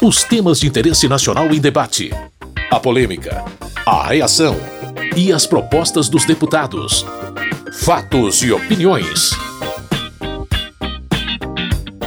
Os temas de interesse nacional em debate. A polêmica. A reação. E as propostas dos deputados. Fatos e opiniões.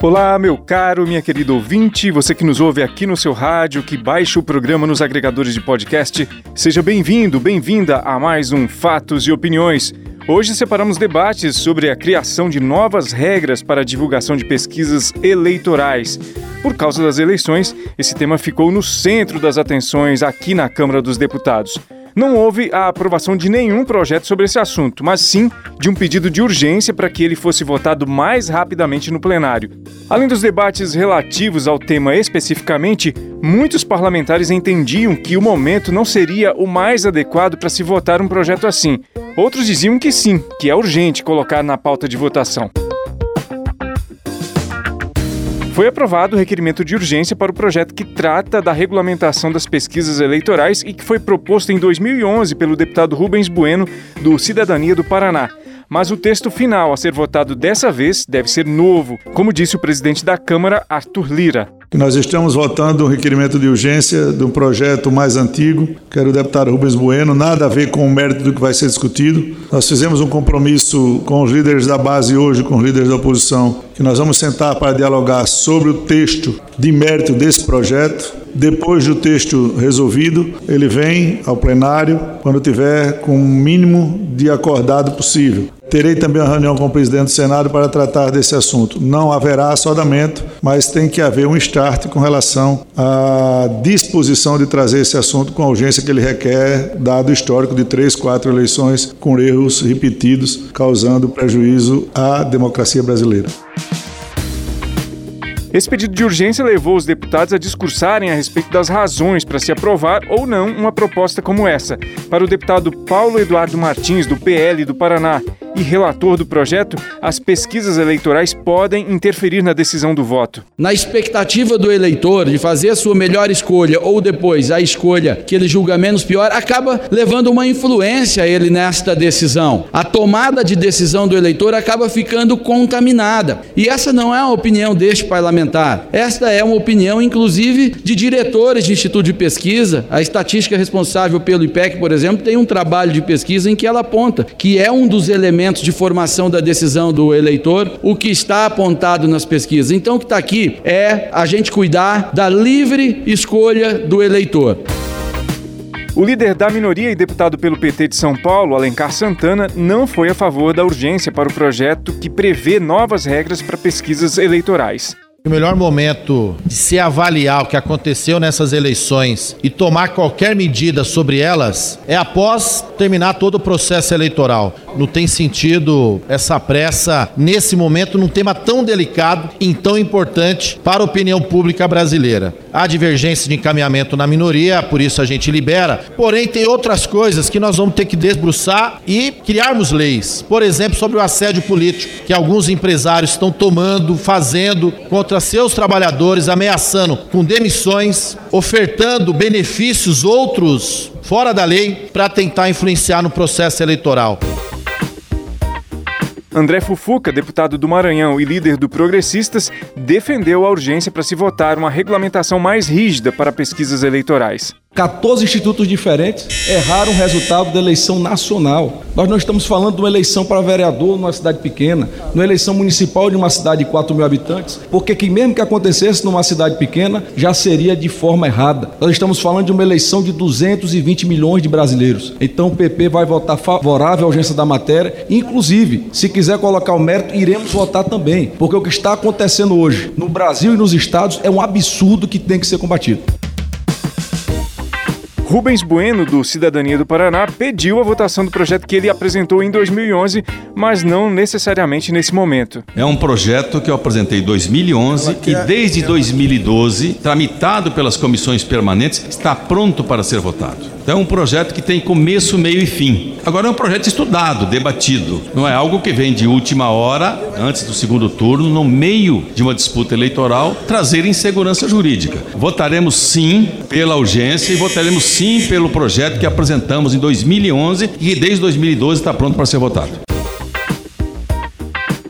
Olá, meu caro, minha querida ouvinte, você que nos ouve aqui no seu rádio, que baixa o programa nos agregadores de podcast, seja bem-vindo, bem-vinda a mais um Fatos e Opiniões. Hoje separamos debates sobre a criação de novas regras para a divulgação de pesquisas eleitorais. Por causa das eleições, esse tema ficou no centro das atenções aqui na Câmara dos Deputados não houve a aprovação de nenhum projeto sobre esse assunto, mas sim de um pedido de urgência para que ele fosse votado mais rapidamente no plenário. Além dos debates relativos ao tema especificamente, muitos parlamentares entendiam que o momento não seria o mais adequado para se votar um projeto assim. Outros diziam que sim, que é urgente colocar na pauta de votação. Foi aprovado o requerimento de urgência para o projeto que trata da regulamentação das pesquisas eleitorais e que foi proposto em 2011 pelo deputado Rubens Bueno, do Cidadania do Paraná. Mas o texto final a ser votado dessa vez deve ser novo, como disse o presidente da Câmara, Arthur Lira que nós estamos votando um requerimento de urgência de um projeto mais antigo, que era o deputado Rubens Bueno, nada a ver com o mérito do que vai ser discutido. Nós fizemos um compromisso com os líderes da base hoje, com os líderes da oposição, que nós vamos sentar para dialogar sobre o texto de mérito desse projeto. Depois do texto resolvido, ele vem ao plenário quando tiver com o mínimo de acordado possível. Terei também uma reunião com o presidente do Senado para tratar desse assunto. Não haverá assodamento, mas tem que haver um start com relação à disposição de trazer esse assunto com a urgência que ele requer, dado o histórico de três, quatro eleições com erros repetidos, causando prejuízo à democracia brasileira. Esse pedido de urgência levou os deputados a discursarem a respeito das razões para se aprovar ou não uma proposta como essa. Para o deputado Paulo Eduardo Martins, do PL do Paraná, e relator do projeto, as pesquisas eleitorais podem interferir na decisão do voto. Na expectativa do eleitor de fazer a sua melhor escolha ou depois a escolha que ele julga menos pior, acaba levando uma influência a ele nesta decisão. A tomada de decisão do eleitor acaba ficando contaminada. E essa não é a opinião deste parlamentar. Esta é uma opinião, inclusive, de diretores de instituto de pesquisa. A estatística responsável pelo IPEC, por exemplo, tem um trabalho de pesquisa em que ela aponta que é um dos elementos elementos de formação da decisão do eleitor, o que está apontado nas pesquisas. Então, o que está aqui é a gente cuidar da livre escolha do eleitor. O líder da minoria e deputado pelo PT de São Paulo, Alencar Santana, não foi a favor da urgência para o projeto que prevê novas regras para pesquisas eleitorais. O melhor momento de se avaliar o que aconteceu nessas eleições e tomar qualquer medida sobre elas é após terminar todo o processo eleitoral. Não tem sentido essa pressa nesse momento num tema tão delicado e tão importante para a opinião pública brasileira. Há divergência de encaminhamento na minoria, por isso a gente libera. Porém, tem outras coisas que nós vamos ter que desbruçar e criarmos leis. Por exemplo, sobre o assédio político, que alguns empresários estão tomando, fazendo contra seus trabalhadores, ameaçando com demissões, ofertando benefícios outros fora da lei para tentar influenciar no processo eleitoral. André Fufuca, deputado do Maranhão e líder do Progressistas, defendeu a urgência para se votar uma regulamentação mais rígida para pesquisas eleitorais. 14 institutos diferentes erraram o resultado da eleição nacional. Nós não estamos falando de uma eleição para vereador numa cidade pequena, numa eleição municipal de uma cidade de 4 mil habitantes, porque que mesmo que acontecesse numa cidade pequena, já seria de forma errada. Nós estamos falando de uma eleição de 220 milhões de brasileiros. Então o PP vai votar favorável à urgência da matéria, inclusive, se quiser colocar o mérito, iremos votar também, porque o que está acontecendo hoje no Brasil e nos estados é um absurdo que tem que ser combatido. Rubens Bueno, do Cidadania do Paraná, pediu a votação do projeto que ele apresentou em 2011, mas não necessariamente nesse momento. É um projeto que eu apresentei em 2011 e desde 2012, tramitado pelas comissões permanentes, está pronto para ser votado. Então é um projeto que tem começo, meio e fim. Agora é um projeto estudado, debatido. Não é algo que vem de última hora, antes do segundo turno, no meio de uma disputa eleitoral, trazer insegurança jurídica. Votaremos sim pela urgência e votaremos sim pelo projeto que apresentamos em 2011 e que desde 2012 está pronto para ser votado.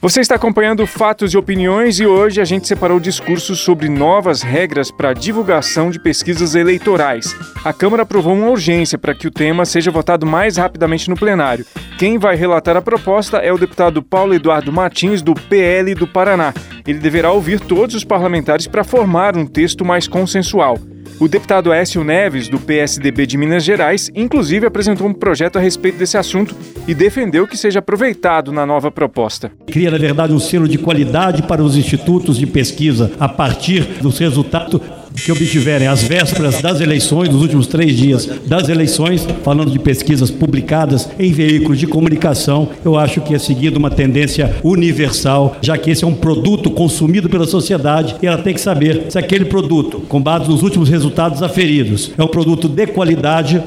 Você está acompanhando Fatos e Opiniões e hoje a gente separou discursos sobre novas regras para divulgação de pesquisas eleitorais. A Câmara aprovou uma urgência para que o tema seja votado mais rapidamente no plenário. Quem vai relatar a proposta é o deputado Paulo Eduardo Martins, do PL do Paraná. Ele deverá ouvir todos os parlamentares para formar um texto mais consensual. O deputado Écio Neves, do PSDB de Minas Gerais, inclusive apresentou um projeto a respeito desse assunto e defendeu que seja aproveitado na nova proposta. Cria, na verdade, um selo de qualidade para os institutos de pesquisa a partir dos resultados que obtiverem as vésperas das eleições, nos últimos três dias das eleições, falando de pesquisas publicadas em veículos de comunicação, eu acho que é seguido uma tendência universal, já que esse é um produto consumido pela sociedade e ela tem que saber se aquele produto, com base nos últimos resultados aferidos, é um produto de qualidade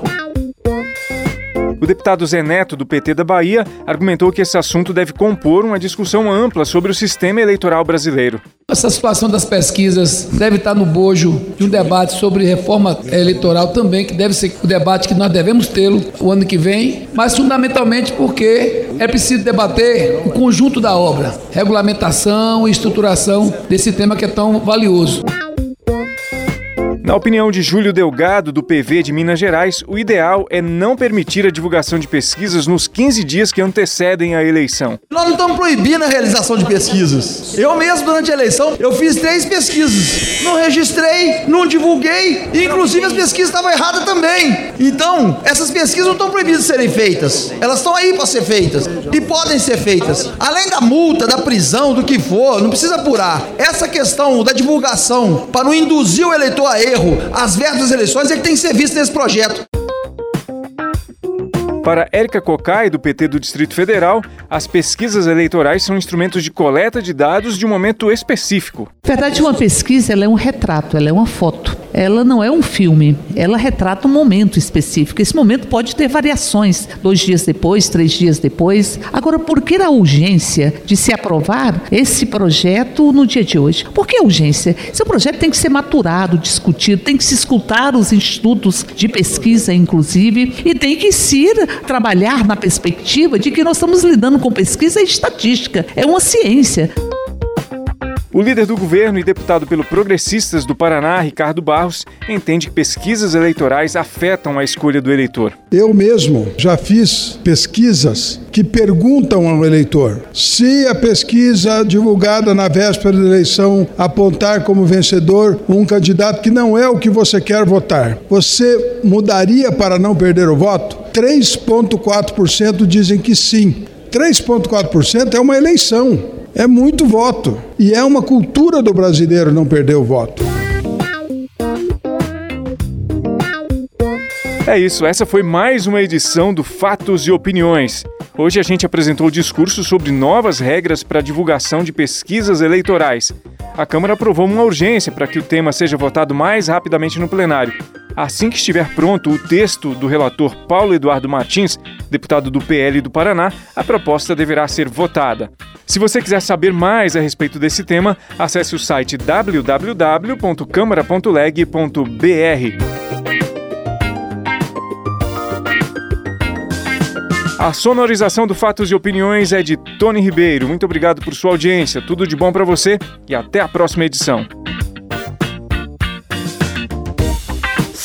o deputado Zé Neto, do PT da Bahia, argumentou que esse assunto deve compor uma discussão ampla sobre o sistema eleitoral brasileiro. Essa situação das pesquisas deve estar no bojo de um debate sobre reforma eleitoral também, que deve ser o debate que nós devemos tê-lo o ano que vem, mas fundamentalmente porque é preciso debater o conjunto da obra, regulamentação e estruturação desse tema que é tão valioso. Na opinião de Júlio Delgado, do PV de Minas Gerais, o ideal é não permitir a divulgação de pesquisas nos 15 dias que antecedem a eleição. Nós não estamos proibindo a realização de pesquisas. Eu mesmo, durante a eleição, eu fiz três pesquisas. Não registrei, não divulguei, e inclusive as pesquisas estavam erradas também. Então, essas pesquisas não estão proibidas de serem feitas. Elas estão aí para ser feitas. E podem ser feitas. Além da multa, da prisão, do que for, não precisa apurar. Essa questão da divulgação, para não induzir o eleitor a erro, erro as verbas das eleições é que tem que ser visto nesse projeto. Para Érica Cocai, do PT do Distrito Federal, as pesquisas eleitorais são instrumentos de coleta de dados de um momento específico. Na verdade, uma pesquisa é um retrato, ela é uma foto. Ela não é um filme, ela retrata um momento específico. Esse momento pode ter variações, dois dias depois, três dias depois. Agora, por que a urgência de se aprovar esse projeto no dia de hoje? Por que a urgência? Esse projeto tem que ser maturado, discutido, tem que se escutar os institutos de pesquisa, inclusive, e tem que se trabalhar na perspectiva de que nós estamos lidando com pesquisa e estatística. É uma ciência. O líder do governo e deputado pelo Progressistas do Paraná, Ricardo Barros, entende que pesquisas eleitorais afetam a escolha do eleitor. Eu mesmo já fiz pesquisas que perguntam ao eleitor se a pesquisa divulgada na véspera da eleição apontar como vencedor um candidato que não é o que você quer votar, você mudaria para não perder o voto? 3,4% dizem que sim. 3,4% é uma eleição é muito voto. E é uma cultura do brasileiro não perder o voto. É isso, essa foi mais uma edição do Fatos e Opiniões. Hoje a gente apresentou o discurso sobre novas regras para a divulgação de pesquisas eleitorais. A Câmara aprovou uma urgência para que o tema seja votado mais rapidamente no plenário. Assim que estiver pronto o texto do relator Paulo Eduardo Martins, deputado do PL do Paraná, a proposta deverá ser votada. Se você quiser saber mais a respeito desse tema, acesse o site www.câmara.leg.br. A sonorização do Fatos e Opiniões é de Tony Ribeiro. Muito obrigado por sua audiência. Tudo de bom para você e até a próxima edição.